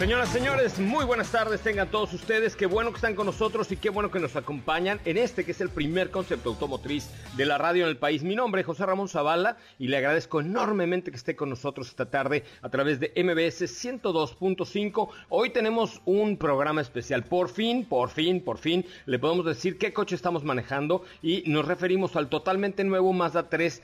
Señoras, señores, muy buenas tardes tengan todos ustedes. Qué bueno que están con nosotros y qué bueno que nos acompañan en este que es el primer concepto automotriz de la radio en el país. Mi nombre es José Ramón Zavala y le agradezco enormemente que esté con nosotros esta tarde a través de MBS 102.5. Hoy tenemos un programa especial. Por fin, por fin, por fin, le podemos decir qué coche estamos manejando y nos referimos al totalmente nuevo Mazda 3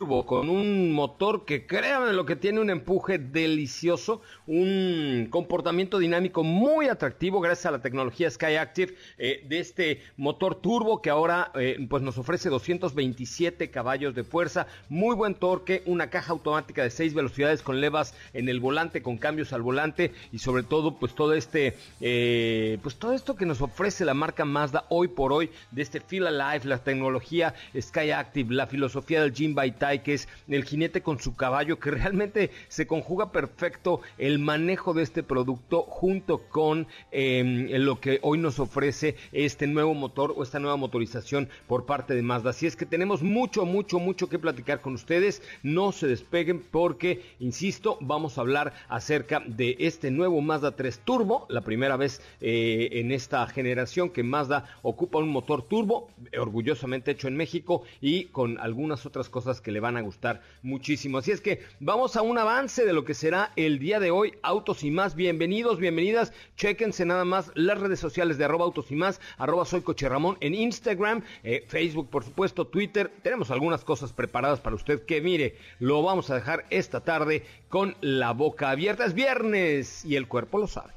con un motor que créanme lo que tiene un empuje delicioso, un comportamiento dinámico muy atractivo gracias a la tecnología Skyactiv eh, de este motor turbo que ahora eh, pues nos ofrece 227 caballos de fuerza, muy buen torque, una caja automática de 6 velocidades con levas en el volante, con cambios al volante y sobre todo pues todo este eh, pues todo esto que nos ofrece la marca Mazda hoy por hoy de este Feel Alive, la tecnología Skyactiv, la filosofía del Jim Que es el jinete con su caballo, que realmente se conjuga perfecto el manejo de este producto junto con em, lo que hoy nos ofrece este nuevo motor o esta nueva motorización por parte de Mazda. Así es que tenemos mucho, mucho, mucho que platicar con ustedes. No se despeguen porque, insisto, vamos a hablar acerca de este nuevo Mazda 3 Turbo, la primera vez eh, en esta generación que Mazda ocupa un motor turbo, orgullosamente hecho en México y con algunas otras cosas que le van a gustar muchísimo. Así es que vamos a un avance de lo que será el día de hoy. Autos y más, bienvenidos, bienvenidas. Chequense nada más las redes sociales de arroba autos y más, arroba soy coche Ramón en Instagram, eh, Facebook, por supuesto, Twitter. Tenemos algunas cosas preparadas para usted que mire, lo vamos a dejar esta tarde con la boca abierta. Es viernes y el cuerpo lo sabe.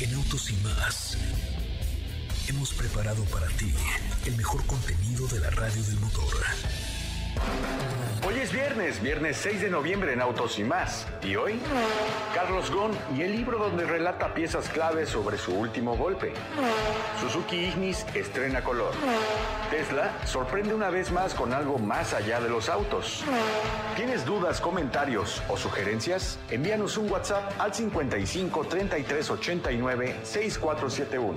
En Autos y más hemos preparado para ti el mejor contenido de la radio del motor. Hoy es viernes, viernes 6 de noviembre en Autos y más. ¿Y hoy? Carlos Ghosn y el libro donde relata piezas claves sobre su último golpe. Suzuki Ignis estrena color. Tesla sorprende una vez más con algo más allá de los autos. ¿Tienes dudas, comentarios o sugerencias? Envíanos un WhatsApp al 55 33 89 6471.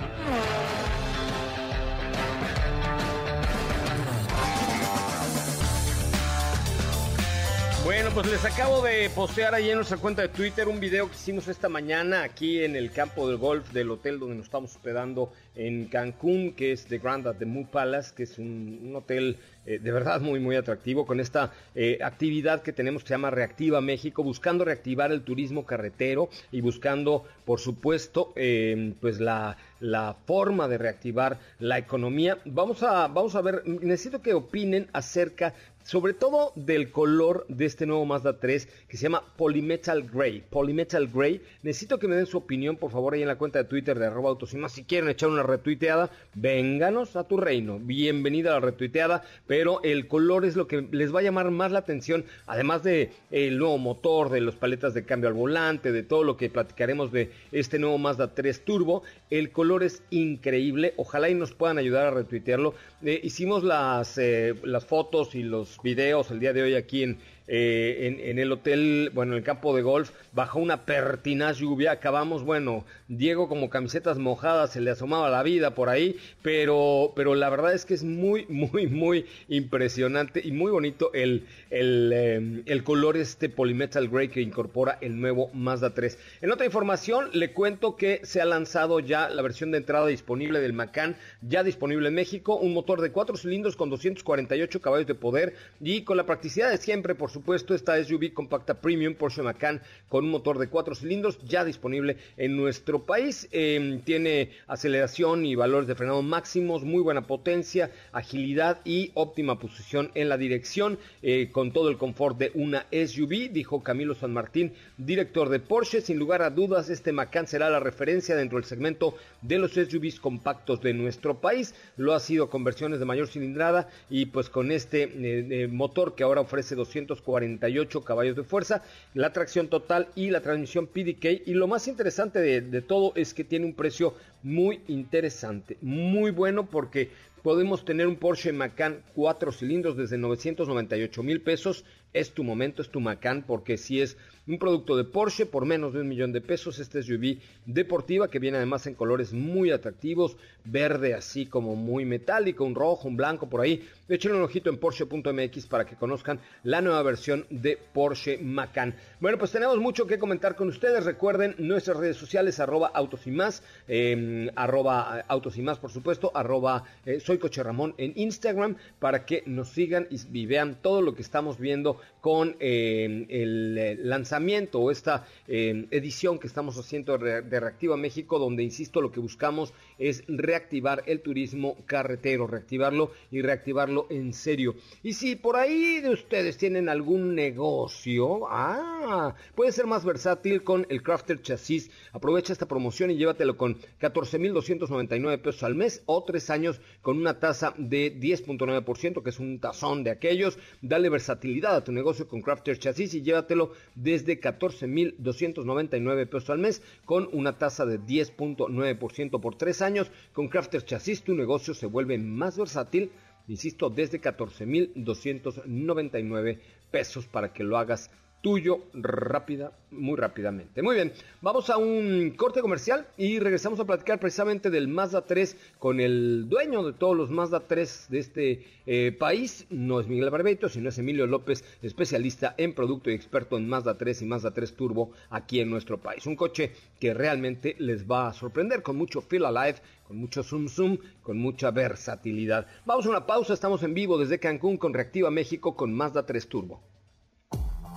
Bueno, pues les acabo de postear ahí en nuestra cuenta de Twitter un video que hicimos esta mañana aquí en el campo del golf del hotel donde nos estamos hospedando en Cancún, que es The Grand at the Moon Palace, que es un, hotel eh, de verdad muy, muy atractivo con esta eh, actividad que tenemos que se llama Reactiva México, buscando reactivar el turismo carretero y buscando, por supuesto, eh, pues la, la forma de reactivar la economía. Vamos a, vamos a ver, necesito que opinen acerca sobre todo del color de este nuevo Mazda 3 que se llama Polymetal Gray. Polymetal Gray. Necesito que me den su opinión, por favor, ahí en la cuenta de Twitter de arroba autos y más. Si quieren echar una retuiteada, vénganos a tu reino. Bienvenida a la retuiteada, pero el color es lo que les va a llamar más la atención, además de el nuevo motor, de las paletas de cambio al volante, de todo lo que platicaremos de este nuevo Mazda 3 Turbo. El color es increíble. Ojalá y nos puedan ayudar a retuitearlo. Eh, hicimos las, eh, las fotos y los videos el día de hoy aquí en, eh, en, el hotel, bueno, en el campo de golf, bajo una pertinaz lluvia. Acabamos, bueno, Diego como camisetas mojadas, se le asomaba la vida por ahí, pero, pero la verdad es que es muy, muy, muy impresionante y muy bonito el, el, eh, el color este Polymetal Gray que incorpora el nuevo Mazda 3. En otra información, le cuento que se ha lanzado ya la versión de entrada disponible del Macan, ya disponible en México, un motor de 4 cilindros con 248 caballos de poder y con la practicidad de siempre, por supuesto, esta SUV compacta premium Porsche Macan con un motor de 4 cilindros ya disponible en nuestro país. Em, tiene aceleración y valores de frenado máximos, muy buena potencia, agilidad y óptima posición en la dirección, eh, con todo el confort de una SUV, dijo Camilo San Martín, director de Porsche. Sin lugar a dudas, este Macan será la referencia dentro del segmento de los SUVs compactos de nuestro país. Lo ha sido con versiones de mayor cilindrada y pues con este eh, motor que ahora ofrece 240 248 caballos de fuerza, la tracción total y la transmisión PDK. Y lo más interesante de, de todo es que tiene un precio muy interesante, muy bueno porque podemos tener un Porsche Macan 4 cilindros desde 998 mil pesos. Es tu momento, es tu Macan, porque si es un producto de Porsche por menos de un millón de pesos, este SUV deportiva que viene además en colores muy atractivos, verde así como muy metálico, un rojo, un blanco por ahí. Échenle un ojito en Porsche.mx para que conozcan la nueva versión de Porsche Macan. Bueno, pues tenemos mucho que comentar con ustedes. Recuerden nuestras redes sociales, arroba autos y más, em, arroba autos y más, por supuesto, arroba eh, soy Coche Ramón en Instagram para que nos sigan y, vean todo lo que estamos viendo con em, el eh, lanzamiento o esta em, edición que estamos haciendo de Reactiva México, donde, insisto, lo que buscamos es reactivar el turismo carretero, reactivarlo y reactivarlo en serio. Y si por ahí de ustedes tienen algún negocio, ah, puede ser más versátil con el Crafter Chasis. Aprovecha esta promoción y llévatelo con 14.299 pesos al mes o tres años con una tasa de 10.9%, que es un tazón de aquellos. Dale versatilidad a tu negocio con Crafter Chasis y llévatelo desde 14.299 pesos al mes con una tasa de 10.9% por tres años. Con Crafter Chasis tu negocio se vuelve más versátil insisto, desde 14.299 pesos para que lo hagas tuyo rápida, muy rápidamente. Muy bien, vamos a un corte comercial y regresamos a platicar precisamente del Mazda 3 con el dueño de todos los Mazda 3 de este eh, país. No es Miguel Barbeito, sino es Emilio López, especialista en producto y experto en Mazda 3 y Mazda 3 Turbo aquí en nuestro país. Un coche que realmente les va a sorprender con mucho feel alive, con mucho zoom zoom, con mucha versatilidad. Vamos a una pausa, estamos en vivo desde Cancún con Reactiva México con Mazda 3 Turbo.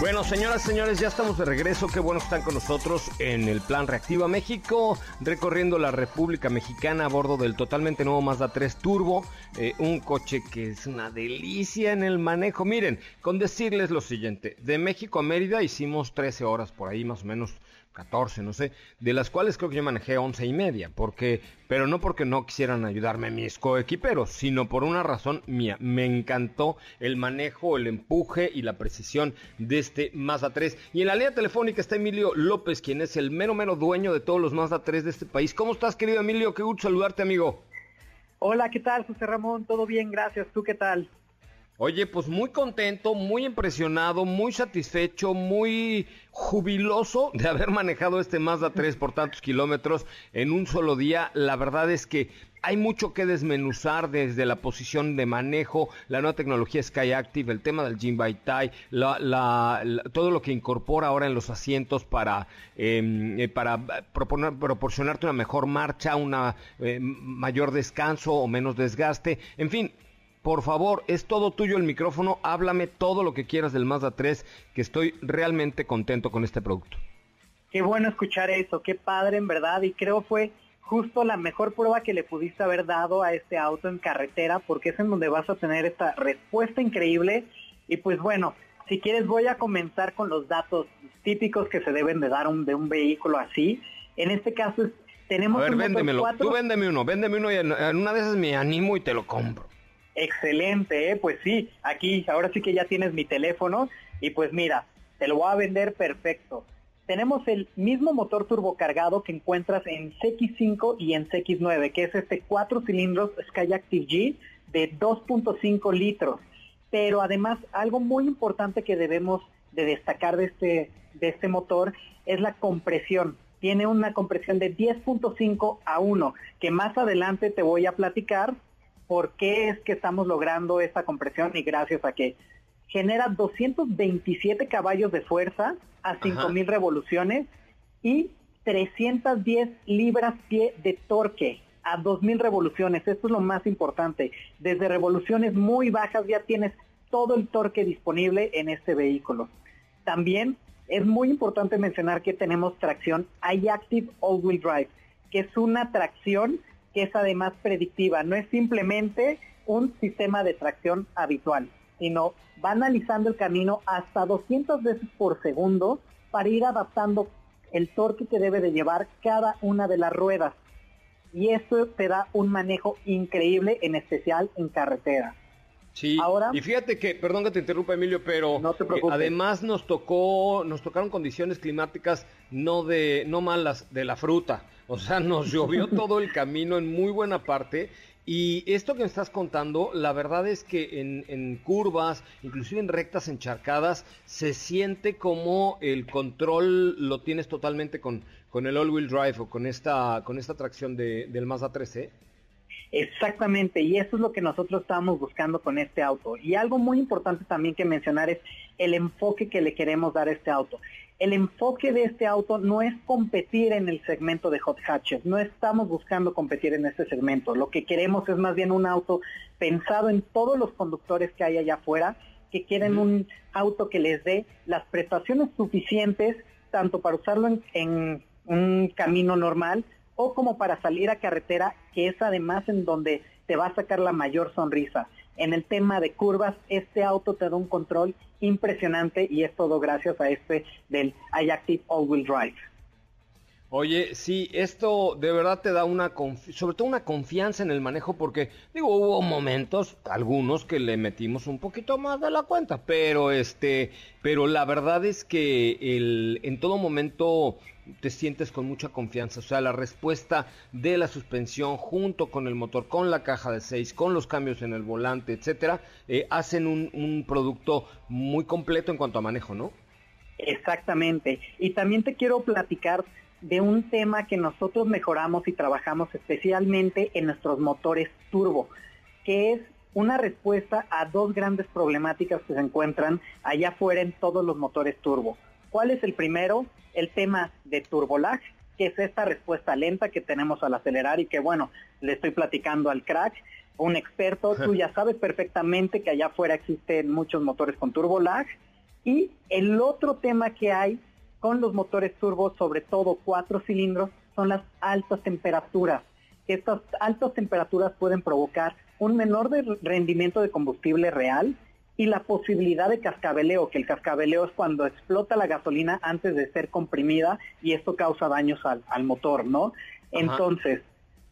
Bueno, señoras, señores, ya estamos de regreso. Qué bueno están con nosotros en el plan Reactiva México, recorriendo la República Mexicana a bordo del totalmente nuevo Mazda 3 Turbo, eh, un coche que es una delicia en el manejo. Miren, con decirles lo siguiente, de México a Mérida hicimos 13 horas por ahí más o menos 14, no sé, de las cuales creo que yo manejé 11 y media, porque, pero no porque no quisieran ayudarme mis coequiperos, sino por una razón mía. Me encantó el manejo, el empuje y la precisión de este Mazda 3. Y en la línea telefónica está Emilio López, quien es el mero mero dueño de todos los Mazda 3 de este país. ¿Cómo estás, querido Emilio? Qué gusto saludarte, amigo. Hola, ¿qué tal, José Ramón? ¿Todo bien? Gracias. ¿Tú qué tal? Oye, pues muy contento, muy impresionado, muy satisfecho, muy jubiloso de haber manejado este Mazda 3 por tantos kilómetros en un solo día. La verdad es que hay mucho que desmenuzar desde la posición de manejo, la nueva tecnología Sky Active, el tema del Jim la, todo lo que incorpora ahora en los asientos para, eh, para proponer, proporcionarte una mejor marcha, una eh, mayor descanso o menos desgaste. En fin, por favor, es todo tuyo el micrófono, háblame todo lo que quieras del Mazda 3, que estoy realmente contento con este producto. Qué bueno escuchar eso, qué padre en verdad, y creo fue justo la mejor prueba que le pudiste haber dado a este auto en carretera, porque es en donde vas a tener esta respuesta increíble. Y pues bueno, si quieres voy a comenzar con los datos típicos que se deben de dar un, de un vehículo así. En este caso Tenemos a ver, véndemelo. Tú véndeme uno, véndeme uno y en, una de esas me animo y te lo compro. Excelente, ¿eh? pues sí, aquí ahora sí que ya tienes mi teléfono y pues mira, te lo voy a vender perfecto. Tenemos el mismo motor turbocargado que encuentras en CX5 y en CX9, que es este 4 cilindros Skyactiv G de 2.5 litros. Pero además algo muy importante que debemos de destacar de este, de este motor es la compresión. Tiene una compresión de 10.5 a 1, que más adelante te voy a platicar por qué es que estamos logrando esta compresión y gracias a que genera 227 caballos de fuerza a 5000 revoluciones y 310 libras pie de torque a 2000 revoluciones. Esto es lo más importante. Desde revoluciones muy bajas ya tienes todo el torque disponible en este vehículo. También es muy importante mencionar que tenemos tracción iActive All-Wheel Drive, que es una tracción que es además predictiva. No es simplemente un sistema de tracción habitual, sino va analizando el camino hasta 200 veces por segundo para ir adaptando el torque que debe de llevar cada una de las ruedas y eso te da un manejo increíble, en especial en carretera. Sí, Ahora, y fíjate que, perdón que te interrumpa Emilio, pero eh, además nos tocó, nos tocaron condiciones climáticas no de, no malas, de la fruta. O sea, nos llovió todo el camino en muy buena parte y esto que me estás contando, la verdad es que en, curvas, inclusive en rectas encharcadas, se siente como el control lo tienes totalmente con, con el all-wheel drive o con esta, con esta tracción de, del Mazda 3, ¿eh? Exactamente, y eso es lo que nosotros estamos buscando con este auto. Y algo muy importante también que mencionar es el enfoque que le queremos dar a este auto. El enfoque de este auto no es competir en el segmento de hot hatches, no estamos buscando competir en este segmento. Lo que queremos es más bien un auto pensado en todos los conductores que hay allá afuera, que quieren un auto que les dé las prestaciones suficientes tanto para usarlo en un camino normal o como para salir a carretera, que es además en donde te va a sacar la mayor sonrisa. En el tema de curvas, este auto te da un control impresionante y es todo gracias a este del iActive All-Wheel Drive. Oye, sí, esto de verdad te da una, sobre todo una confianza en el manejo porque, digo, hubo momentos, algunos que le metimos un poquito más de la cuenta, pero este, pero la verdad es que el, en todo momento te sientes con mucha confianza, o sea, la respuesta de la suspensión junto con el motor, con la caja de 6, con los cambios en el volante, etcétera, eh, hacen un, un producto muy completo en cuanto a manejo, ¿no? Exactamente. Y también te quiero platicar de un tema que nosotros mejoramos y trabajamos especialmente en nuestros motores turbo, que es una respuesta a dos grandes problemáticas que se encuentran allá afuera en todos los motores turbo. ¿Cuál es el primero? El tema de turbolag, que es esta respuesta lenta que tenemos al acelerar y que bueno, le estoy platicando al crack, un experto, tú ya sabes perfectamente que allá afuera existen muchos motores con turbolag. Y el otro tema que hay con los motores turbo, sobre todo cuatro cilindros, son las altas temperaturas. Estas altas temperaturas pueden provocar un menor rendimiento de combustible real y la posibilidad de cascabeleo, que el cascabeleo es cuando explota la gasolina antes de ser comprimida y esto causa daños al, motor, ¿no? Entonces,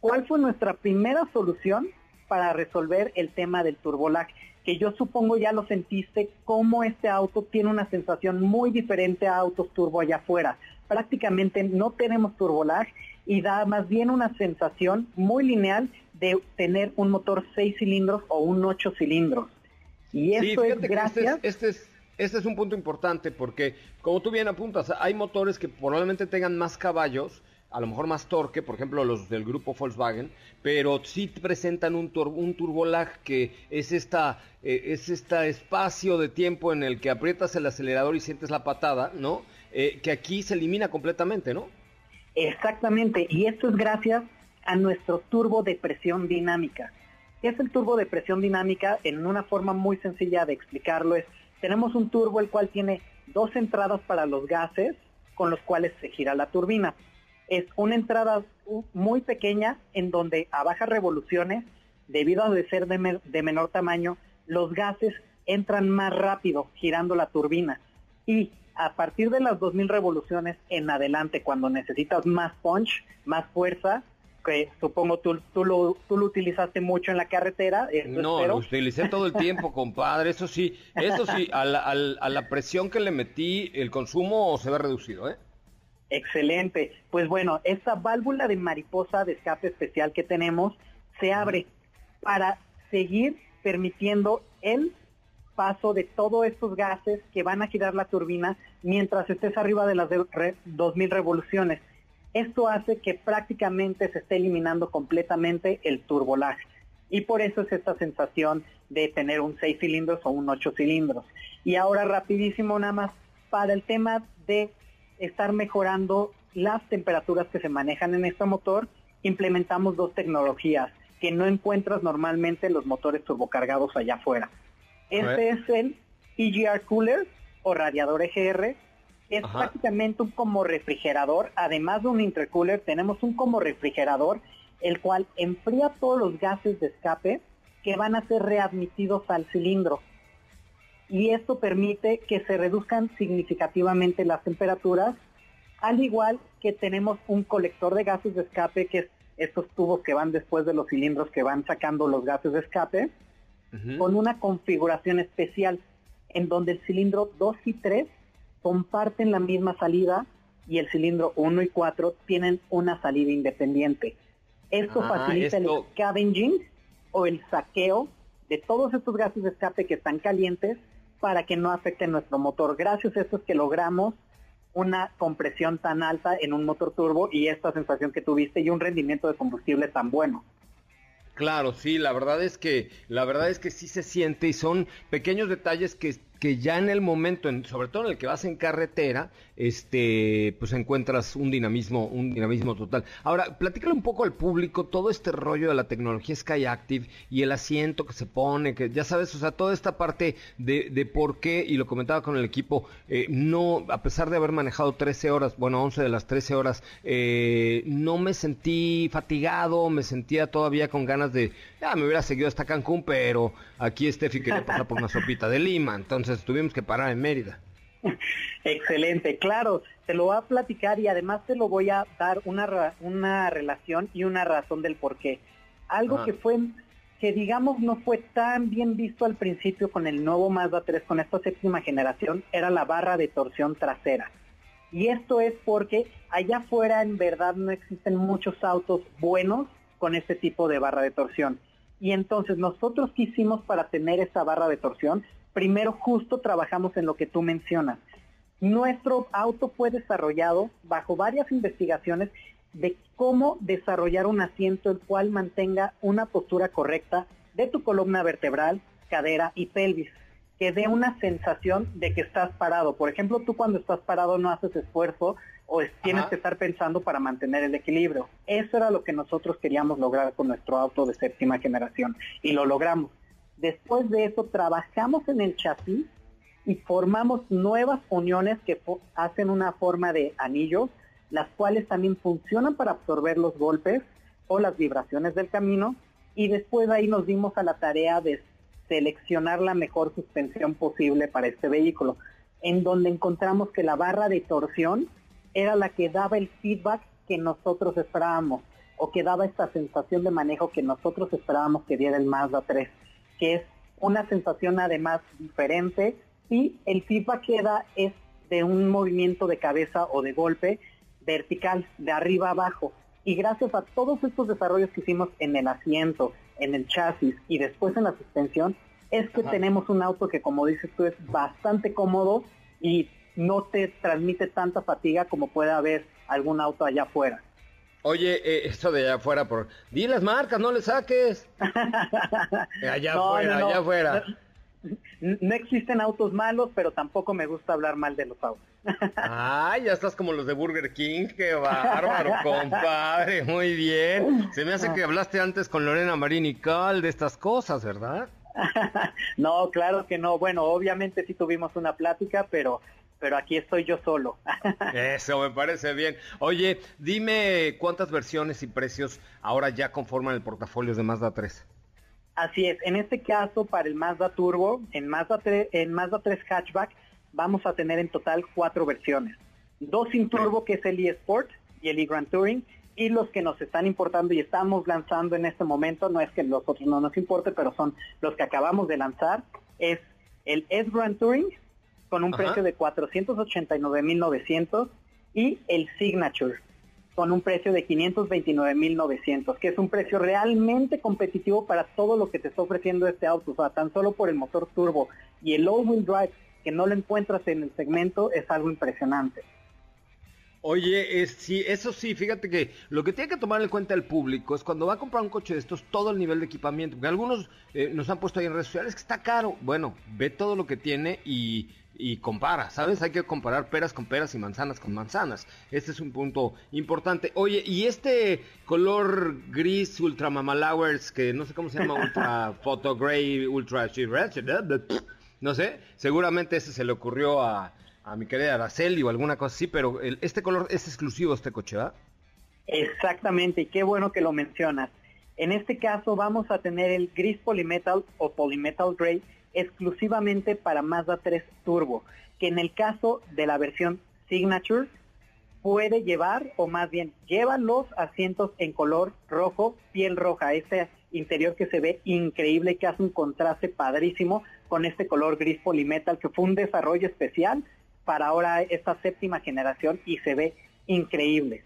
¿cuál fue nuestra primera solución para resolver el tema del turbolag? que yo supongo ya lo sentiste, cómo este auto tiene una sensación muy diferente a autos turbo allá afuera. Prácticamente no tenemos turbolag y da más bien una sensación muy lineal de tener un motor 6 cilindros o un 8 cilindros. Y eso es este gracias... Este es, este es un punto importante porque, como tú bien apuntas, hay motores que probablemente tengan más caballos, a lo mejor más torque, por ejemplo los del grupo Volkswagen, pero sí presentan un, un turbolag que es esta eh, es este espacio de tiempo en el que aprietas el acelerador y sientes la patada, ¿no? Eh, que aquí se elimina completamente, ¿no? Exactamente, y esto es gracias a nuestro turbo de presión dinámica. ¿Qué es el turbo de presión dinámica? En una forma muy sencilla de explicarlo es, tenemos un turbo el cual tiene dos entradas para los gases con los cuales se gira la turbina es una entrada muy pequeña en donde a bajas revoluciones, debido a ser de, menor tamaño, los gases entran más rápido girando la turbina. Y a partir de las 2000 revoluciones en adelante, cuando necesitas más punch, más fuerza, que supongo tú, tú, lo, tú lo utilizaste mucho en la carretera. No, lo utilicé todo el tiempo, compadre. Eso sí, eso sí, a la, a la presión que le metí, el consumo se ve reducido, ¿eh? Excelente. Pues bueno, esta válvula de mariposa de escape especial que tenemos se abre para seguir permitiendo el paso de todos estos gases que van a girar la turbina mientras estés arriba de las 2000 revoluciones. Esto hace que prácticamente se esté eliminando completamente el turbolaje. Y por eso es esta sensación de tener un 6 cilindros o un 8 cilindros. Y ahora rapidísimo nada más para el tema de estar mejorando las temperaturas que se manejan en este motor, implementamos dos tecnologías que no encuentras normalmente en los motores turbocargados allá afuera. Este es el EGR Cooler o radiador EGR. Es prácticamente un como refrigerador. Además de un intercooler, tenemos un como refrigerador, el cual enfría todos los gases de escape que van a ser readmitidos al cilindro y esto permite que se reduzcan significativamente las temperaturas, al igual que tenemos un colector de gases de escape, que es estos tubos que van después de los cilindros que van sacando los gases de escape, con una configuración especial en donde el cilindro 2 y 3 comparten la misma salida y el cilindro 1 y 4 tienen una salida independiente. Esto ah, facilita el scavenging o el saqueo de todos estos gases de escape que están calientes para que no afecte nuestro motor. Gracias a esto es que logramos una compresión tan alta en un motor turbo y esta sensación que tuviste y un rendimiento de combustible tan bueno. Claro, sí, la verdad es que la verdad es que sí se siente y son pequeños detalles que que ya en el momento, en, sobre todo en el que vas en carretera, este, pues encuentras un dinamismo, un dinamismo total. Ahora, platícale un poco al público todo este rollo de la tecnología Sky Active y el asiento que se pone, que ya sabes, o sea, toda esta parte de, de por qué, y lo comentaba con el equipo, eh, no, a pesar de haber manejado 13 horas, bueno, 11 de las 13 horas, eh, no me sentí fatigado, me sentía todavía con ganas de, ya me hubiera seguido hasta Cancún, pero aquí Steffi quería pasar por una sopita de Lima, entonces tuvimos que parar en Mérida. Excelente, claro, te lo voy a platicar y además te lo voy a dar una, una relación y una razón del por qué. Algo que fue, que digamos no fue tan bien visto al principio con el nuevo Mazda 3, con esta séptima generación, era la barra de torsión trasera. Y esto es porque allá afuera en verdad no existen muchos autos buenos con este tipo de barra de torsión. Y entonces nosotros quisimos para tener esa barra de torsión, primero justo trabajamos en lo que tú mencionas. Nuestro auto fue desarrollado bajo varias investigaciones de cómo desarrollar un asiento el cual mantenga una postura correcta de tu columna vertebral, cadera y pelvis, que dé una sensación de que estás parado. Por ejemplo, tú cuando estás parado no haces esfuerzo o tienes que estar pensando para mantener el equilibrio. Eso era lo que nosotros queríamos lograr con nuestro auto de séptima generación y lo logramos. Después de eso trabajamos en el chasis y formamos nuevas uniones que hacen una forma de anillos, las cuales también funcionan para absorber los golpes o las vibraciones del camino. Y después ahí nos dimos a la tarea de seleccionar la mejor suspensión posible para este vehículo, en donde encontramos que la barra de torsión era la que daba el feedback que nosotros esperábamos o que daba esta sensación de manejo que nosotros esperábamos que diera el Mazda 3 que es una sensación además diferente y el feedback que da es de un movimiento de cabeza o de golpe vertical, de arriba abajo. Y gracias a todos estos desarrollos que hicimos en el asiento, en el chasis y después en la suspensión, es que tenemos un auto que como dices tú es bastante cómodo y no te transmite tanta fatiga como puede haber algún auto allá afuera. Oye, eh, esto de allá afuera, por... di las marcas, no le saques. allá afuera, allá afuera. No, existen autos malos, pero tampoco me gusta hablar mal de los autos. Ay, ya estás como los de Burger King, qué bárbaro, compadre, muy bien. Se me hace que hablaste antes con Lorena Marín y Cal de estas cosas, ¿verdad? no, claro que no. Bueno, obviamente sí tuvimos una plática, pero pero aquí estoy yo solo. Eso me parece bien. Oye, dime cuántas versiones y precios ahora ya conforman el portafolio de Mazda 3. Así es, en este caso para el Mazda Turbo, en Mazda 3, en Mazda 3 Hatchback, vamos a tener en total cuatro versiones. Dos sin turbo, que es el eSport y el eGrand Touring, y los que nos están importando y estamos lanzando en este momento, no es que los otros no nos importe, pero son los que acabamos de lanzar, es el S Grand Touring con un precio de 489.900 y el Signature con un precio de 529.900, que es un precio realmente competitivo para todo lo que te está ofreciendo este auto. O sea, tan solo por el motor turbo y el all-wheel drive que no lo encuentras en el segmento es algo impresionante. Oye, es, sí, eso sí, fíjate que lo que tiene que tomar en cuenta el público es cuando va a comprar un coche de estos, todo el nivel de equipamiento. Porque algunos eh, nos han puesto ahí en redes sociales que está caro. Bueno, ve todo lo que tiene y, y compara, ¿sabes? Hay que comparar peras con peras y manzanas con manzanas. Este es un punto importante. Oye, y este color gris ultra mamalowers, que no sé cómo se llama, ultra photo gray, ultra no sé, seguramente ese se le ocurrió a a mi querida Araceli o alguna cosa así, pero este color es exclusivo este coche, ¿verdad? Exactamente, y qué bueno que lo mencionas. En este caso vamos a tener el gris polymetal o polymetal gray exclusivamente para Mazda 3 Turbo, que en el caso de la versión Signature puede llevar, o más bien lleva los asientos en color rojo, piel roja, este interior que se ve increíble, que hace un contraste padrísimo con este color gris polymetal, que fue un desarrollo especial para ahora esta séptima generación y se ve increíble.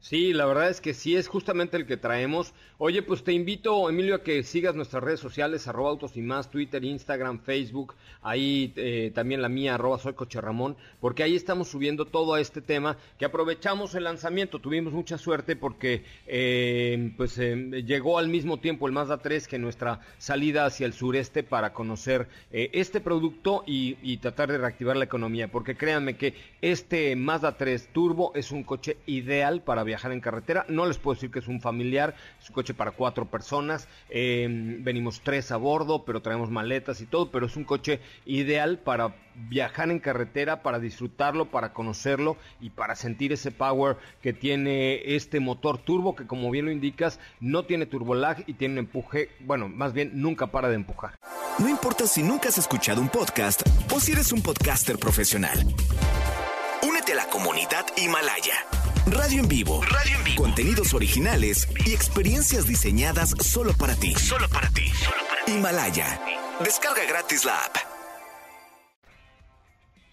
Sí, la verdad es que sí, es justamente el que traemos. Oye, pues te invito, Emilio, a que sigas nuestras redes sociales, arroba autos y más, Twitter, Instagram, Facebook, ahí eh, también la mía, arroba soy Coche Ramón, porque ahí estamos subiendo todo este tema, que aprovechamos el lanzamiento, tuvimos mucha suerte porque eh, pues eh, llegó al mismo tiempo el Mazda 3 que nuestra salida hacia el sureste para conocer este producto y, y tratar de reactivar la economía, porque créanme que este Mazda 3 Turbo es un coche ideal para viajar en carretera. No les puedo decir que es un familiar, es un coche para cuatro personas. Em, venimos tres a bordo, pero traemos maletas y todo, pero es un coche ideal para viajar en carretera, para disfrutarlo, para conocerlo y para sentir ese power que tiene este motor turbo que como bien lo indicas, no tiene turbolag y tiene un empuje, bueno, más bien nunca para de empujar. No importa si nunca has escuchado un podcast o si eres un podcaster profesional. Únete a la comunidad Himalaya. Radio en vivo. Radio en vivo. Contenidos originales y experiencias diseñadas solo para ti. Solo para ti. Himalaya. Descarga gratis la app.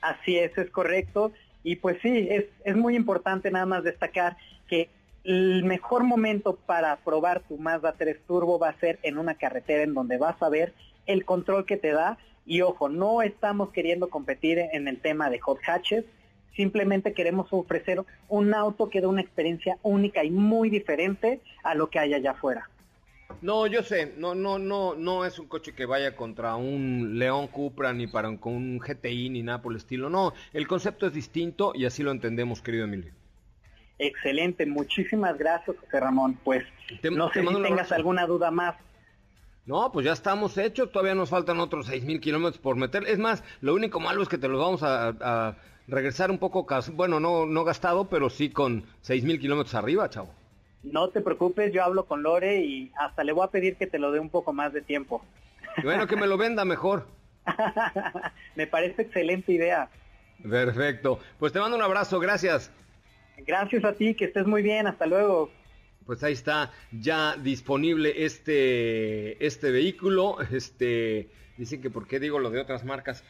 Así es, es correcto. Y pues sí, es, es muy importante nada más destacar que el mejor momento para probar tu Mazda 3 Turbo va a ser en una carretera en donde vas a ver el control que te da. Y ojo, no estamos queriendo competir en el tema de hot hatches, Simplemente queremos ofrecer un auto que dé una experiencia única y muy diferente a lo que hay allá afuera. No, yo sé, no, no, no, no es un coche que vaya contra un León Cupra ni para un, con un GTI ni nada por el estilo. No, el concepto es distinto y así lo entendemos, querido Emilio. Excelente, muchísimas gracias, José Ramón. Pues no sé si tengas alguna duda más. No, pues ya estamos hechos, todavía nos faltan otros seis mil kilómetros por meter. Es más, lo único malo es que te los vamos a regresar un poco, bueno, no, no gastado, pero sí con seis mil kilómetros arriba, chavo. No te preocupes, yo hablo con Lore y hasta le voy a pedir que te lo dé un poco más de tiempo. bueno, que me lo venda mejor. me parece excelente idea. Perfecto. Pues te mando un abrazo, gracias. Gracias a ti, que estés muy bien, hasta luego. Pues ahí está ya disponible este, este vehículo. Este, dicen que por qué digo lo de otras marcas.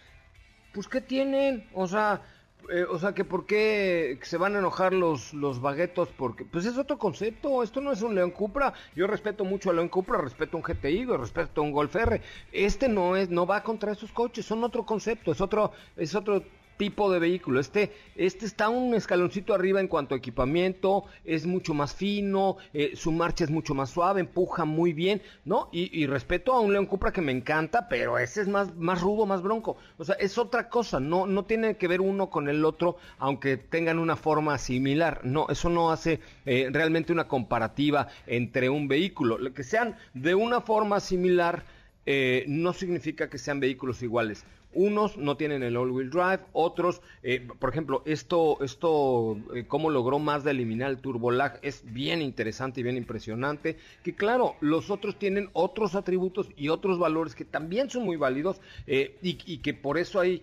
Pues qué tienen, o sea, eh, o sea, que por qué se van a enojar los, los baguetos, porque pues es otro concepto, esto no es un León Cupra, yo respeto mucho a León Cupra, respeto a un GTI, respeto a un Golf R, este no es, no va contra esos coches, son otro concepto, es otro, es otro tipo de vehículo. Este, este está un escaloncito arriba en cuanto a equipamiento, es mucho más fino, eh, su marcha es mucho más suave, empuja muy bien, ¿no? Y, respeto a un León Cupra que me encanta, pero ese es más, más rudo, más bronco. O sea, es otra cosa, no, no tiene que ver uno con el otro, aunque tengan una forma similar. No, eso no hace eh, realmente una comparativa entre un vehículo. Lo que sean de una forma similar, eh, no significa que sean vehículos iguales. Unos no tienen el all-wheel drive, otros, eh, por ejemplo, esto, esto, eh, cómo logró más de eliminar el turbo lag es bien interesante y bien impresionante. Que claro, los otros tienen otros atributos y otros valores que también son muy válidos eh, y, que por eso hay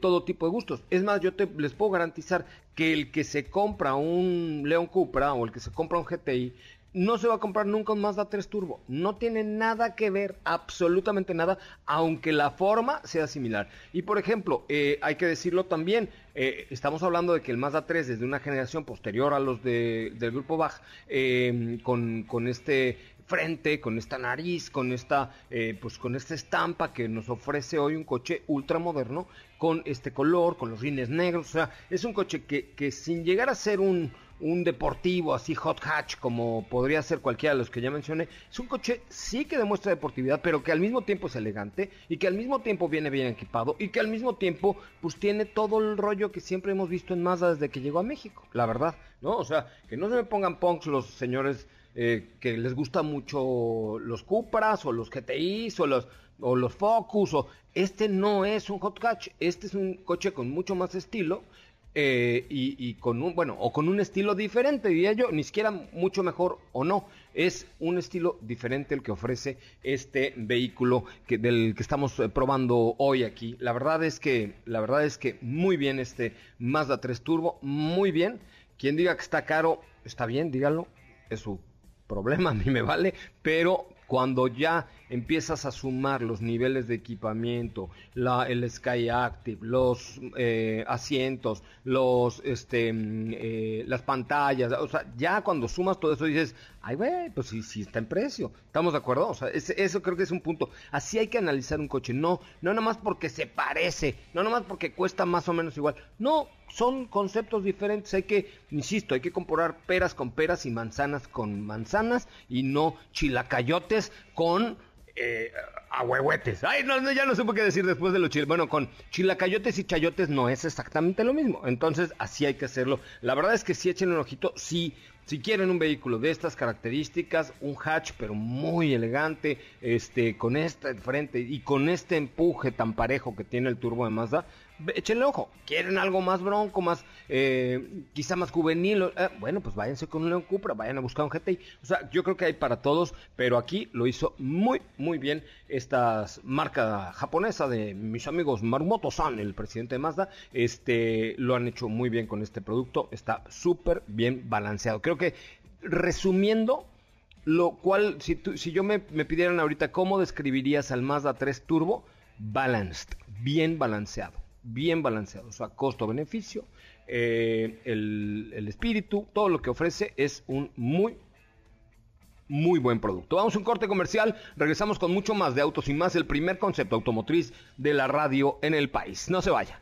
todo tipo de gustos. Es más, yo te, les puedo garantizar que el que se compra un León Cupra o el que se compra un GTI no se va a comprar nunca un Mazda 3 Turbo. No tiene nada que ver, absolutamente nada, aunque la forma sea similar. Y por ejemplo, eh, hay que decirlo también, eh, estamos hablando de que el Mazda 3 es de una generación posterior a los de, del grupo Bach, eh, con, este frente, con esta nariz, con esta, pues con esta estampa que nos ofrece hoy un coche ultra moderno, con este color, con los rines negros, o sea, es un coche que, que sin llegar a ser un, un deportivo así hot hatch como podría ser cualquiera de los que ya mencioné, es un coche sí que demuestra deportividad, pero que al mismo tiempo es elegante y que al mismo tiempo viene bien equipado y que al mismo tiempo pues tiene todo el rollo que siempre hemos visto en Mazda desde que llegó a México, la verdad, ¿no? O sea, que no se me pongan punks los señores eh, que les gustan mucho los Cupras o los GTIs o los o los Focus o este no es un hot hatch, este es un coche con mucho más estilo eh, y, con un, bueno, o con un estilo diferente, diría yo, ni siquiera mucho mejor o no, es un estilo diferente el que ofrece este vehículo que, del que estamos eh, probando hoy aquí. La verdad es que, la verdad es que muy bien este Mazda 3 Turbo, muy bien. Quien diga que está caro, está bien, díganlo, es su problema, a mí me vale, pero cuando ya empiezas a sumar los niveles de equipamiento, el Sky Active, los eh, asientos, los, este, mm, eh, las pantallas, o sea, ya cuando sumas todo eso dices, ay, güey, pues sí, sí está en precio. ¿Estamos de acuerdo? O sea, eso creo que es un punto. Así hay que analizar un coche. No, no nomás porque se parece, no nomás porque cuesta más o menos igual. No, son conceptos diferentes. Hay que, insisto, hay que comparar peras con peras y manzanas con manzanas y no chilacayotes con eh, ahuehuetes. Ay, no, ya no sé por qué decir después de los chiles. Bueno, con chilacayotes y chayotes no es exactamente lo mismo. Entonces, así hay que hacerlo. La verdad es que si echen un ojito, sí. Si quieren un vehículo de estas características, un hatch pero muy elegante, este, con este frente y con este empuje tan parejo que tiene el turbo de Mazda, échenle ojo. ¿Quieren algo más bronco, más, eh, quizá más juvenil? Eh, bueno, pues váyanse con un León Cupra, vayan a buscar un GTI. O sea, yo creo que hay para todos, pero aquí lo hizo muy, muy bien esta marca japonesa de mis amigos Marumoto-san, el presidente de Mazda. Este, lo han hecho muy bien con este producto. Está súper bien balanceado. Creo que, resumiendo, lo cual, si, yo me pidieran ahorita cómo describirías al Mazda 3 Turbo, balanced, bien balanceado bien balanceado, o sea, costo-beneficio, eh, el, el, espíritu, todo lo que ofrece es un muy, muy buen producto. Vamos a un corte comercial, regresamos con mucho más de Autos y más, el primer concepto automotriz de la radio en el país. No se vaya.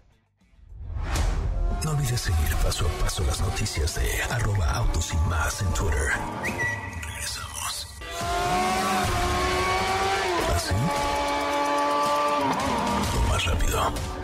No olvides seguir paso a paso las noticias de arroba autos y más en Twitter. Regresamos. ¿Así? ¿Ah, más rápido.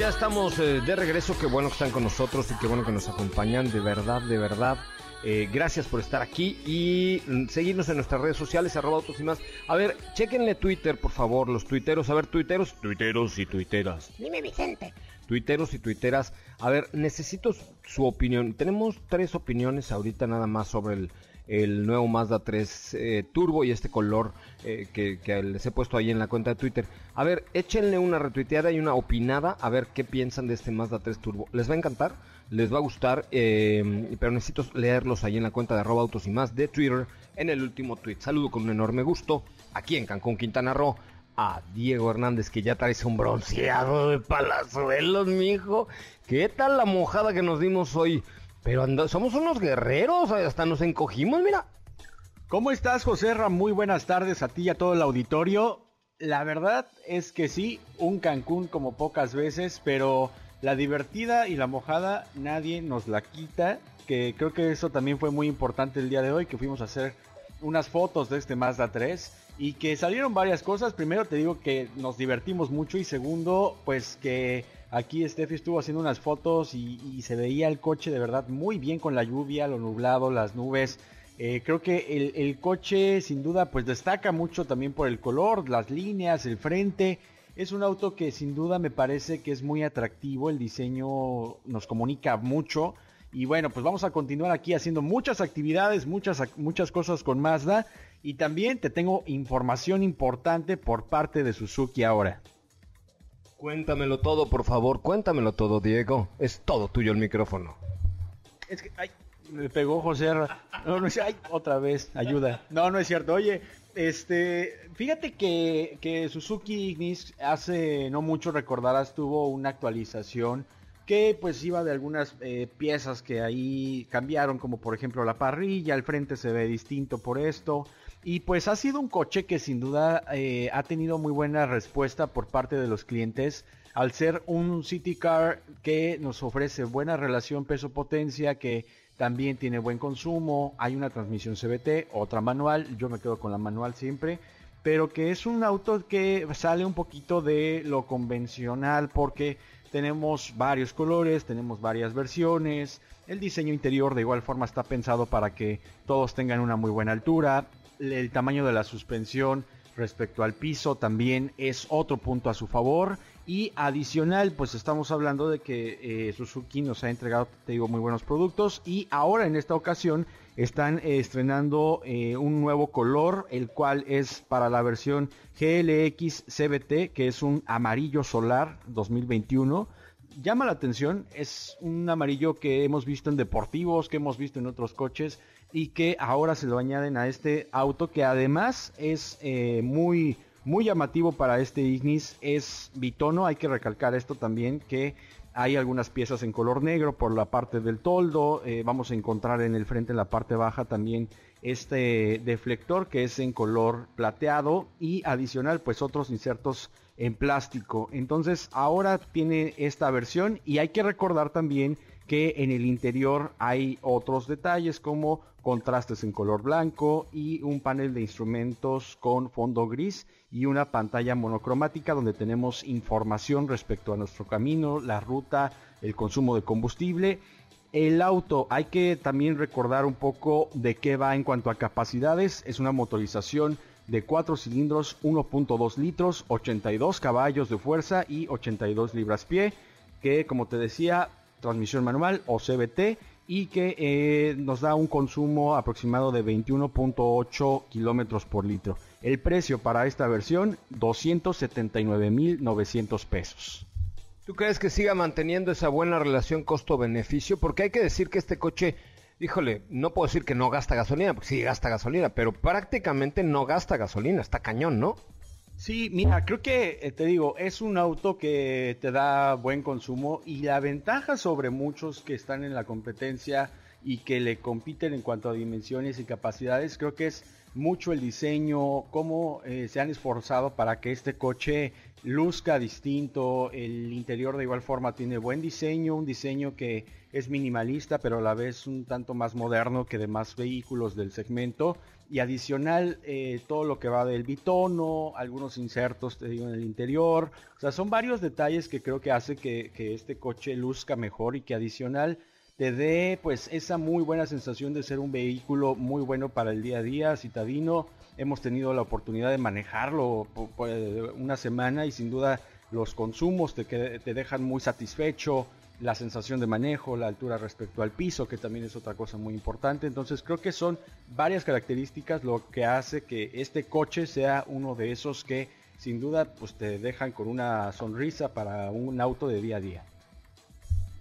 Estamos eh, de regreso. Qué bueno que están con nosotros y qué bueno que nos acompañan. De verdad, de verdad. Eh, gracias por estar aquí y mm, seguirnos en nuestras redes sociales, arroba autos y más. A ver, chequenle Twitter, por favor, los tuiteros. A ver, tuiteros, tuiteros y tuiteras. Dime, Vicente. Tuiteros y tuiteras. A ver, necesito su opinión. Tenemos tres opiniones ahorita nada más sobre el, el nuevo Mazda 3 eh, Turbo y este color eh, que, les he puesto ahí en la cuenta de Twitter. A ver, échenle una retuiteada y una opinada a ver qué piensan de este Mazda 3 Turbo. ¿Les va a encantar? les va a gustar, eh, pero necesito leerlos ahí en la cuenta de arroba autos y más de Twitter en el último tweet. Saludo con un enorme gusto aquí en Cancún, Quintana Roo a Diego Hernández que ya trae un bronceado de palazuelos, mijo. ¿Qué tal la mojada que nos dimos hoy? Pero somos unos guerreros, hasta nos encogimos, mira. ¿Cómo estás, José Ram? Muy buenas tardes a ti y a todo el auditorio. La verdad es que sí, un Cancún como pocas veces, pero la divertida y la mojada nadie nos la quita. Que creo que eso también fue muy importante el día de hoy, que fuimos a hacer unas fotos de este Mazda 3 y que salieron varias cosas. Primero te digo que nos divertimos mucho y segundo, pues que aquí Steffi estuvo haciendo unas fotos y, se veía el coche de verdad muy bien con la lluvia, lo nublado, las nubes. Eh, creo que el, coche sin duda pues destaca mucho también por el color, las líneas, el frente. Es un auto que sin duda me parece que es muy atractivo, el diseño nos comunica mucho. Y bueno, pues vamos a continuar aquí haciendo muchas actividades, muchas, muchas cosas con Mazda. Y también te tengo información importante por parte de Suzuki ahora. Cuéntamelo todo, por favor, cuéntamelo todo, Diego. Es todo tuyo el micrófono. Es que, ay, me pegó José. No, no es, ay, otra vez, ayuda. No, no es cierto. Oye, este, fíjate que, que Suzuki Ignis hace no mucho recordarás tuvo una actualización que pues iba de algunas eh, piezas que ahí cambiaron, como por ejemplo la parrilla, el frente se ve distinto por esto. Y pues ha sido un coche que sin duda eh, ha tenido muy buena respuesta por parte de los clientes al ser un City Car que nos ofrece buena relación peso-potencia, que también tiene buen consumo, hay una transmisión CBT, otra manual, yo me quedo con la manual siempre, pero que es un auto que sale un poquito de lo convencional porque tenemos varios colores, tenemos varias versiones, el diseño interior de igual forma está pensado para que todos tengan una muy buena altura, el tamaño de la suspensión respecto al piso también es otro punto a su favor. Y adicional, pues estamos hablando de que eh, Suzuki nos ha entregado, te digo, muy buenos productos. Y ahora en esta ocasión están eh, estrenando eh, un nuevo color, el cual es para la versión GLX CBT, que es un amarillo solar 2021 llama la atención, es un amarillo que hemos visto en deportivos, que hemos visto en otros coches y que ahora se lo añaden a este auto que además es eh, muy muy llamativo para este Ignis es bitono. Hay que recalcar esto también que hay algunas piezas en color negro por la parte del toldo. Eh, vamos a encontrar en el frente en la parte baja también este deflector que es en color plateado y adicional pues otros insertos en plástico. Entonces ahora tiene esta versión y hay que recordar también que en el interior hay otros detalles como contrastes en color blanco y un panel de instrumentos con fondo gris y una pantalla monocromática donde tenemos información respecto a nuestro camino, la ruta, el consumo de combustible. El auto, hay que también recordar un poco de qué va en cuanto a capacidades. Es una motorización de 4 cilindros, 1.2 litros, 82 caballos de fuerza y 82 libras pie, que como te decía transmisión manual o CBT y que eh, nos da un consumo aproximado de 21.8 kilómetros por litro. El precio para esta versión 279.900 pesos. ¿Tú crees que siga manteniendo esa buena relación costo-beneficio? Porque hay que decir que este coche, híjole, no puedo decir que no gasta gasolina, porque sí gasta gasolina, pero prácticamente no gasta gasolina, está cañón, ¿no? Sí, mira, creo que eh, te digo, es un auto que te da buen consumo y la ventaja sobre muchos que están en la competencia y que le compiten en cuanto a dimensiones y capacidades, creo que es mucho el diseño, cómo eh, se han esforzado para que este coche luzca distinto, el interior de igual forma tiene buen diseño, un diseño que es minimalista pero a la vez un tanto más moderno que demás vehículos del segmento y adicional eh, todo lo que va del bitono, algunos insertos te digo en el interior, o sea son varios detalles que creo que hace que, este coche luzca mejor y que adicional te dé pues esa muy buena sensación de ser un vehículo muy bueno para el día a día, citadino. Hemos tenido la oportunidad de manejarlo por, una semana y sin duda los consumos te, te dejan muy satisfecho, la sensación de manejo, la altura respecto al piso, que también es otra cosa muy importante. Entonces creo que son varias características lo que hace que este coche sea uno de esos que sin duda pues te dejan con una sonrisa para un auto de día a día.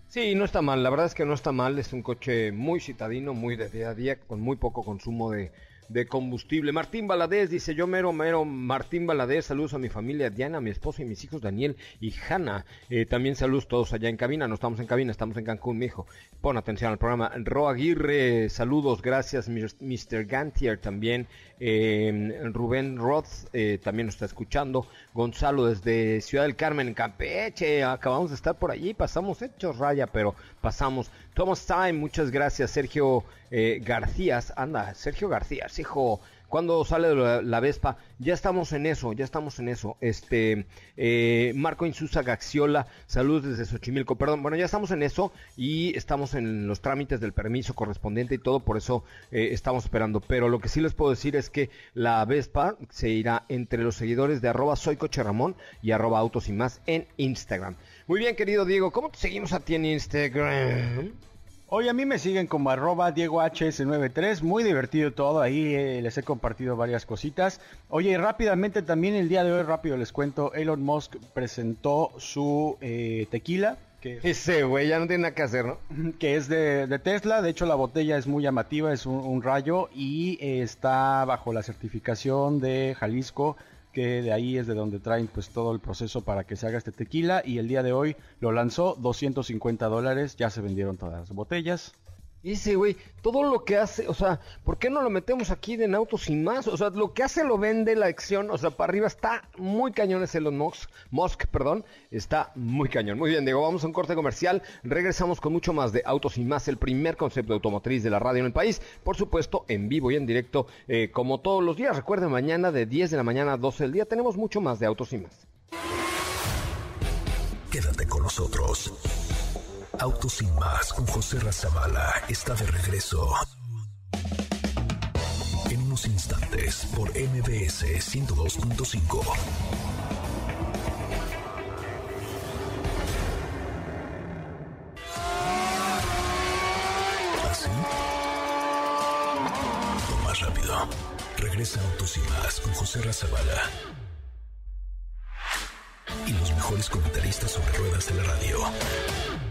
Sí, no está mal, la verdad es que no está mal, es un coche muy citadino, muy de día a día, con muy poco consumo de, de combustible. Martín Baladés dice, yo mero, mero, Martín Baladés, saludos a mi familia, Diana, mi esposo y mis hijos, Daniel y Hanna. Eh, también saludos todos allá en cabina, no estamos en cabina, estamos en Cancún, mi hijo. Pon atención al programa. Ro Aguirre, saludos, gracias, Mr. Gantier también. Eh, Rubén Roth eh, también nos está escuchando. Gonzalo desde Ciudad del Carmen, en Campeche. Acabamos de estar por allí, pasamos hechos raya, pero pasamos. Thomas Time, muchas gracias. Sergio eh, García, anda, Sergio García, hijo cuando sale la, Vespa, ya estamos en eso, ya estamos en eso. Este, eh, Marco Insusa Gaxiola, saludos desde Xochimilco, perdón, bueno, ya estamos en eso y estamos en los trámites del permiso correspondiente y todo, por eso eh, estamos esperando. Pero lo que sí les puedo decir es que la Vespa se irá entre los seguidores de arroba soy coche Ramón y arroba autos y más en Instagram. Muy bien, querido Diego, ¿cómo te seguimos a ti en Instagram? Hoy a mí me siguen como arroba DiegoHS93, muy divertido todo, ahí eh, les he compartido varias cositas. Oye, rápidamente también el día de hoy, rápido les cuento, Elon Musk presentó su eh, tequila. Que Ese güey ya no tiene nada que hacer, ¿no? Que es de, Tesla, de hecho la botella es muy llamativa, es un, rayo y eh, está bajo la certificación de Jalisco que de ahí es de donde traen pues todo el proceso para que se haga este tequila y el día de hoy lo lanzó 250 dólares, ya se vendieron todas las botellas. Dice, güey, todo lo que hace, o sea, ¿por qué no lo metemos aquí de en autos sin más? O sea, lo que hace lo vende la acción, o sea, para arriba está muy cañón ese Elon Musk, Musk, perdón, está muy cañón. Muy bien, Diego, vamos a un corte comercial, regresamos con mucho más de autos sin más, el primer concepto automotriz de la radio en el país, por supuesto, en vivo y en directo, eh, como todos los días. Recuerden, mañana de 10 de la mañana a 12 del día tenemos mucho más de autos sin más. Quédate con nosotros. Autos sin más con José Razabala está de regreso. En unos instantes por MBS 102.5. ¿Así? más rápido. Regresa Autos sin más con José Razabala. Y los mejores comentaristas sobre ruedas de la radio.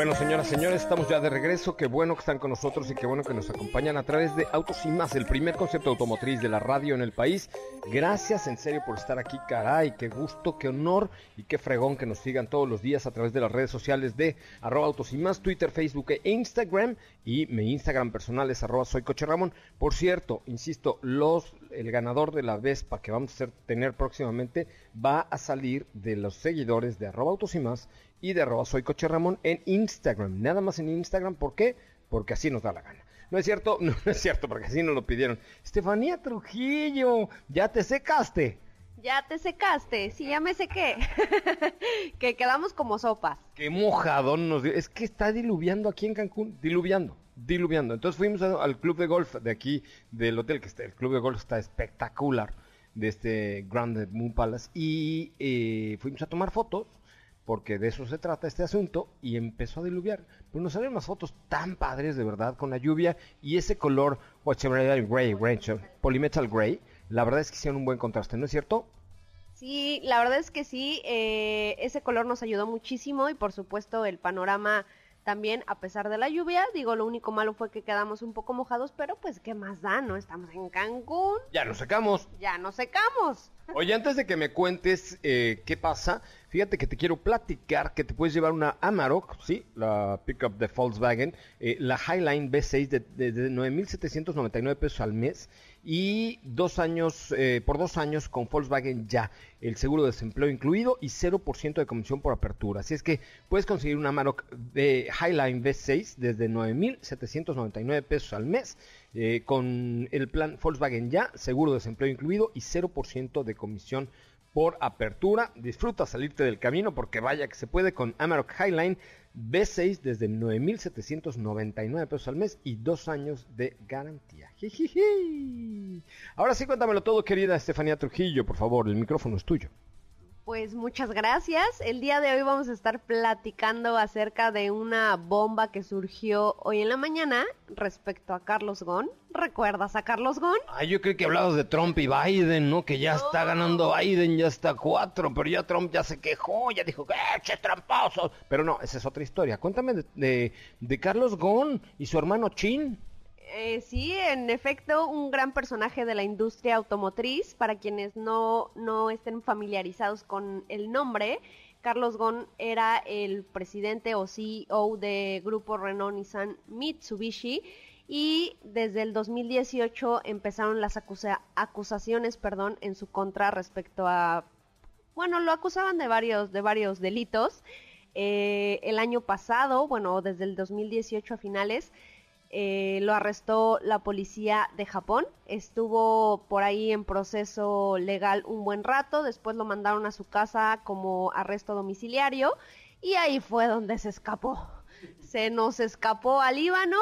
Bueno, señoras, señores, estamos ya de regreso. Qué bueno que están con nosotros y qué bueno que nos acompañan a través de Autos y Más, el primer concepto automotriz de la radio en el país. Gracias en serio por estar aquí, caray. Qué gusto, qué honor y qué fregón que nos sigan todos los días a través de las redes sociales de arroba Autos y Más, Twitter, Facebook e Instagram. Y mi Instagram personal es arroba soy. Por cierto, insisto, los, el ganador de la Vespa que vamos a tener próximamente va a salir de los seguidores de arroba Autos y Más y de arroba soy Coche Ramón en Instagram. Nada más en Instagram, ¿por qué? Porque así nos da la gana. No es cierto, no, es cierto, porque así nos lo pidieron. Estefanía Trujillo, ya te secaste. Ya te secaste, sí, ya me sequé. que quedamos como sopas. Qué mojadón nos dio. Es que está diluviando aquí en Cancún, diluviando, diluviando. Entonces fuimos al club de golf de aquí, del hotel que está. El club de golf está espectacular, de este Grand Moon Palace. Y eh, fuimos a tomar fotos porque de eso se trata este asunto, y empezó a diluviar. Pero nos salieron unas fotos tan padres, de verdad, con la lluvia y ese color Gray, gray, Polymetal Gray. La verdad es que hicieron un buen contraste, ¿no es cierto? Sí, la verdad es que sí, eh, ese color nos ayudó muchísimo y por supuesto el panorama también a pesar de la lluvia. Digo, lo único malo fue que quedamos un poco mojados, pero pues qué más da, ¿no? Estamos en Cancún. Ya nos secamos. Ya nos secamos. Oye, antes de que me cuentes eh, qué pasa, fíjate que te quiero platicar que te puedes llevar una Amarok, ¿sí? La pickup de Volkswagen, eh, la Highline B6 de, de, de 9.799 pesos al mes y dos años, eh, por dos años con Volkswagen ya, el seguro de desempleo incluido y 0% de comisión por apertura. Así es que puedes conseguir una Amarok de Highline V6 desde 9.799 pesos al mes eh, con el plan Volkswagen ya, seguro de desempleo incluido y 0% de comisión apertura. Disfruta salirte del camino porque vaya que se puede con Amarok Highline B6 desde 9.799 pesos al mes y dos años de garantía. Ahora sí, cuéntamelo todo, querida Estefanía Trujillo, por favor, el micrófono es tuyo. Pues muchas gracias. El día de hoy vamos a estar platicando acerca de una bomba que surgió hoy en la mañana respecto a Carlos Ghosn. ¿Recuerdas a Carlos Ghosn? Ah, yo creo que hablabas de Trump y Biden, ¿no? Que ya está ganando Biden, ya está cuatro, pero ya Trump ya se quejó, ya dijo que eche tramposo. Pero no, esa es otra historia. Cuéntame de, de, de Carlos Ghosn y su hermano Chin. Eh, sí, en efecto, un gran personaje de la industria automotriz. Para quienes no, no estén familiarizados con el nombre, Carlos Ghosn era el presidente o CEO de Grupo Renault Nissan Mitsubishi y desde el 2018 empezaron las acusa acusaciones, perdón, en su contra respecto a, bueno, lo acusaban de varios, de varios delitos. Eh, el año pasado, bueno, desde el 2018 a finales, eh, lo arrestó la policía de Japón, estuvo por ahí en proceso legal un buen rato, después lo mandaron a su casa como arresto domiciliario. Y ahí fue donde se escapó. Se nos escapó al Líbano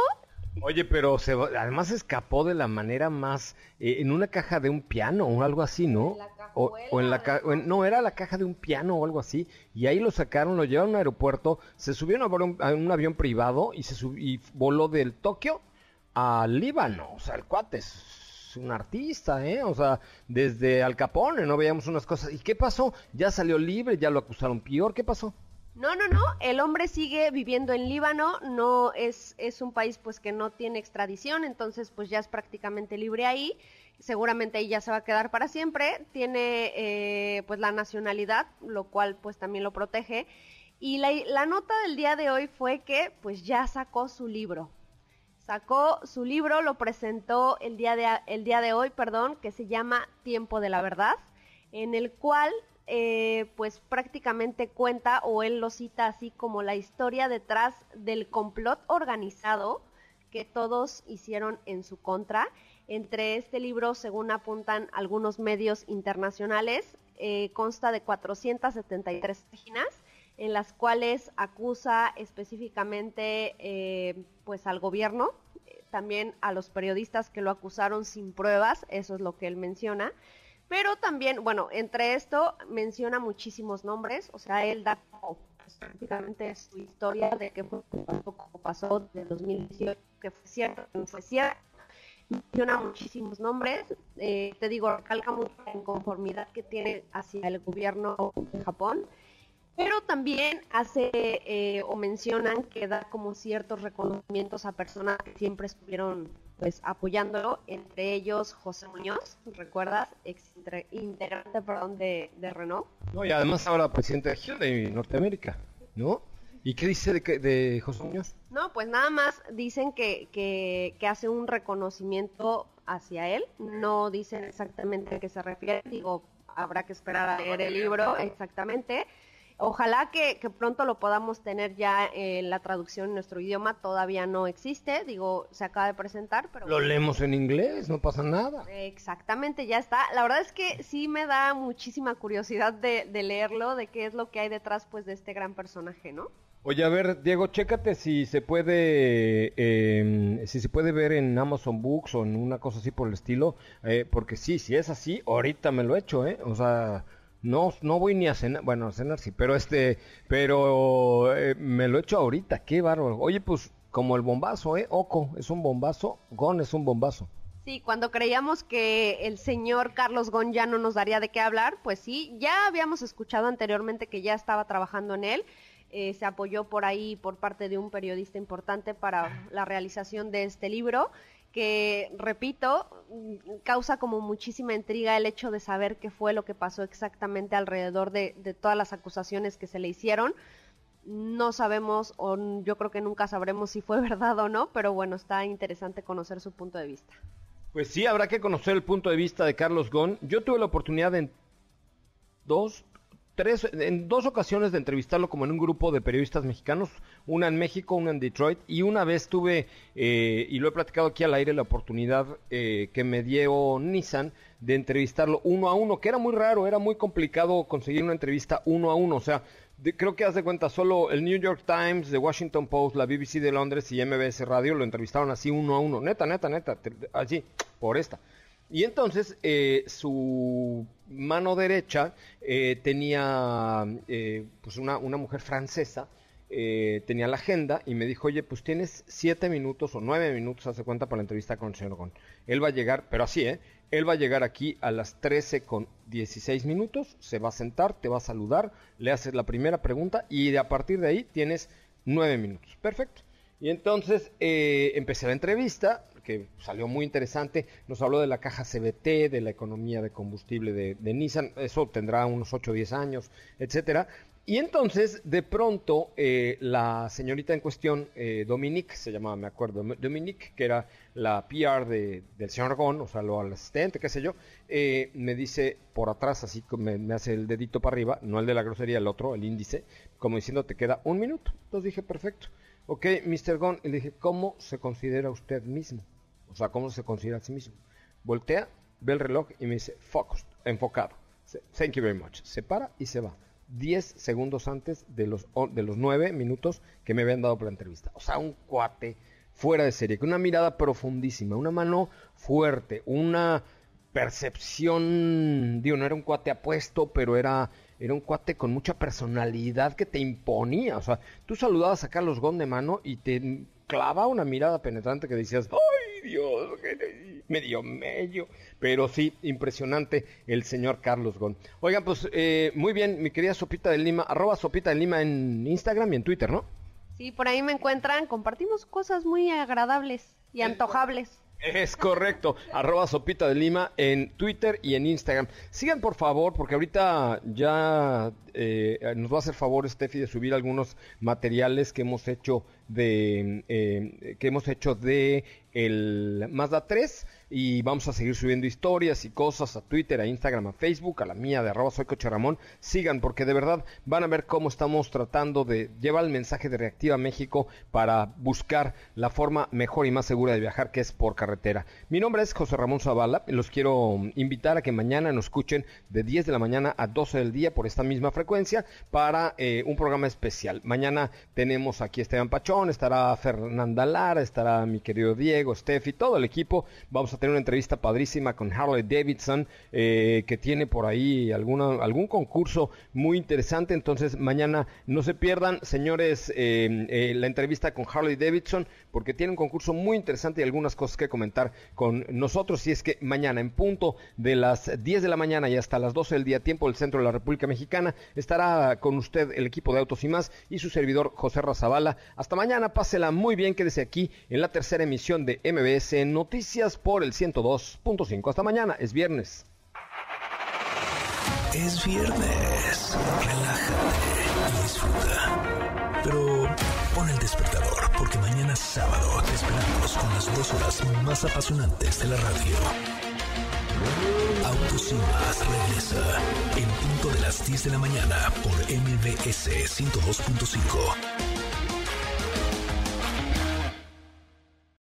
Oye, pero se, además escapó de la manera más eh, en una caja de un piano o algo así, ¿no? O, o, en la no era la caja de un piano o algo así y ahí lo sacaron, lo llevaron al aeropuerto, se subieron a un, a un avión privado y se sub, y voló del Tokio al Líbano, o sea, el cuate es un artista, ¿eh? O sea, desde Al Capone no veíamos unas cosas. ¿Y qué pasó? Ya salió libre, ya lo acusaron peor, ¿qué pasó? No, no, no, el hombre sigue viviendo en Líbano, no es, es un país pues que no tiene extradición, entonces pues ya es prácticamente libre ahí, seguramente ahí ya se va a quedar para siempre, tiene eh, pues la nacionalidad, lo cual pues también lo protege, y la, la nota del día de hoy fue que pues ya sacó su libro, sacó su libro, lo presentó el día de, el día de hoy, perdón, que se llama Tiempo de la Verdad, en el cual eh, pues prácticamente cuenta o él lo cita así como la historia detrás del complot organizado que todos hicieron en su contra. Entre este libro, según apuntan algunos medios internacionales, eh, consta de 473 páginas en las cuales acusa específicamente eh, pues al gobierno, también a los periodistas que lo acusaron sin pruebas, eso es lo que él menciona, pero también, bueno, entre esto menciona muchísimos nombres, o sea, él da como, prácticamente su historia de qué fue como pasó de 2018, que fue cierto, que no fue cierto. Menciona muchísimos nombres, eh, te digo, recalca mucho la inconformidad que tiene hacia el gobierno de Japón, pero también hace eh, o mencionan que da como ciertos reconocimientos a personas que siempre estuvieron pues apoyándolo, entre ellos José Muñoz, ¿recuerdas? Ex integrante, perdón, de, de, Renault. No, y además ahora presidente de Norteamérica, ¿no? ¿Y qué dice de, de José Muñoz? No, pues nada más dicen que, que, que hace un reconocimiento hacia él, no dicen exactamente a qué se refiere, digo, habrá que esperar a leer el libro exactamente, Ojalá que, que, pronto lo podamos tener ya en la traducción en nuestro idioma. Todavía no existe, digo, se acaba de presentar, pero... Lo leemos en inglés, no pasa nada. Exactamente, ya está. La verdad es que sí me da muchísima curiosidad de, de leerlo, de qué es lo que hay detrás pues de este gran personaje, ¿no? Oye, a ver, Diego, chécate si se puede, eh, si se puede ver en Amazon Books o en una cosa así por el estilo, eh, porque sí, si es así, ahorita me lo he hecho, ¿eh? O sea, no, no voy ni a cenar, bueno, a cenar sí, pero este, pero eh, me lo he hecho ahorita, qué bárbaro. Oye, pues como el bombazo, ¿eh? Oco es un bombazo, Gon es un bombazo. Sí, cuando creíamos que el señor Carlos Gon ya no nos daría de qué hablar, pues sí, ya habíamos escuchado anteriormente que ya estaba trabajando en él. Eh, se apoyó por ahí por parte de un periodista importante para la realización de este libro que, repito, causa como muchísima intriga el hecho de saber qué fue lo que pasó exactamente alrededor de, de todas las acusaciones que se le hicieron. No sabemos, o yo creo que nunca sabremos si fue verdad o no, pero bueno, está interesante conocer su punto de vista. Pues sí, habrá que conocer el punto de vista de Carlos Gon. Yo tuve la oportunidad en dos, tres, en dos ocasiones de entrevistarlo como en un grupo de periodistas mexicanos, una en México, una en Detroit, y una vez tuve, eh, y lo he platicado aquí al aire, la oportunidad eh, que me dio Nissan de entrevistarlo uno a uno, que era muy raro, era muy complicado conseguir una entrevista uno a uno, o sea, creo que haz de cuenta, solo el New York Times, The Washington Post, la BBC de Londres y MBS Radio lo entrevistaron así uno a uno, neta, neta, neta, así, por esta. Y entonces eh, su mano derecha eh, tenía eh, pues una, una, mujer francesa, tenía la agenda y me dijo, oye, pues tienes siete minutos o nueve minutos, hace cuenta, para la entrevista con el señor Gon. Él va a llegar, pero así, ¿eh? Él va a llegar aquí a las 13 con 16 minutos, se va a sentar, te va a saludar, le haces la primera pregunta y de a partir de ahí tienes 9 minutos. Perfecto. Y entonces eh, empecé la entrevista, que salió muy interesante. Nos habló de la caja CBT, de la economía de combustible de, Nissan. Eso tendrá unos 8 o 10 años, etcétera. Y entonces, de pronto, eh, la señorita en cuestión, eh, Dominique, se llamaba, me acuerdo, Dominique, que era la PR de, del señor Gon, o sea, lo asistente, qué sé yo, eh, me dice por atrás, así me, me hace el dedito para arriba, no el de la grosería, el otro, el índice, como diciendo, te queda un minuto. Entonces dije, perfecto. Ok, Mr. Gon, y le dije, ¿cómo se considera usted mismo? O sea, ¿cómo se considera a sí mismo? Voltea, ve el reloj y me dice, focused, enfocado. Thank you very much. Se para y se va 10 segundos antes de los, de los 9 minutos que me habían dado por la entrevista. O sea, un cuate fuera de serie, con una mirada profundísima, una mano fuerte, una percepción, digo, no era un cuate apuesto, pero era, era un cuate con mucha personalidad que te imponía. O sea, tú saludabas a Carlos Gon de mano y te clavaba una mirada penetrante que decías, ¡ay Dios! Medio medio. Pero sí, impresionante el señor Carlos Gon. Oigan, pues eh, muy bien, mi querida Sopita de Lima, arroba Sopita de Lima en Instagram y en Twitter, ¿no? Sí, por ahí me encuentran, compartimos cosas muy agradables y antojables. Es correcto, arroba Sopita de Lima en Twitter y en Instagram. Sigan por favor, porque ahorita ya eh, nos va a hacer favor Steffi de subir algunos materiales que hemos hecho de eh, que hemos hecho de el Mazda 3 y vamos a seguir subiendo historias y cosas a Twitter, a Instagram, a Facebook, a la mía de arroba soy Coche Ramón. Sigan porque de verdad van a ver cómo estamos tratando de llevar el mensaje de Reactiva México para buscar la forma mejor y más segura de viajar que es por carretera. Mi nombre es José Ramón Zavala. Los quiero invitar a que mañana nos escuchen de 10 de la mañana a 12 del día por esta misma frecuencia para eh, un programa especial. Mañana tenemos aquí Esteban Pachón, estará Fernanda Lara, estará mi querido Diego, Steffi, todo el equipo. Vamos a tener una entrevista padrísima con Harley Davidson, eh, que tiene por ahí alguna, algún concurso muy interesante. Entonces, mañana no se pierdan, señores, eh, eh, la entrevista con Harley Davidson, porque tiene un concurso muy interesante y algunas cosas que comentar con nosotros. Y es que mañana, en punto de las 10 de la mañana y hasta las 12 del día, tiempo del centro de la República Mexicana, estará con usted el equipo de Autos y más y su servidor José Razabala. Hasta mañana, pásela muy bien, quédese aquí en la tercera emisión de MBS Noticias por el 102.5. Hasta mañana, es viernes. Es viernes. Relájate y disfruta. Pero pon el despertador porque mañana sábado te esperamos con las dos horas más apasionantes de la radio. Autos y más regresa en punto de las 10 de la mañana por MBS 102.5.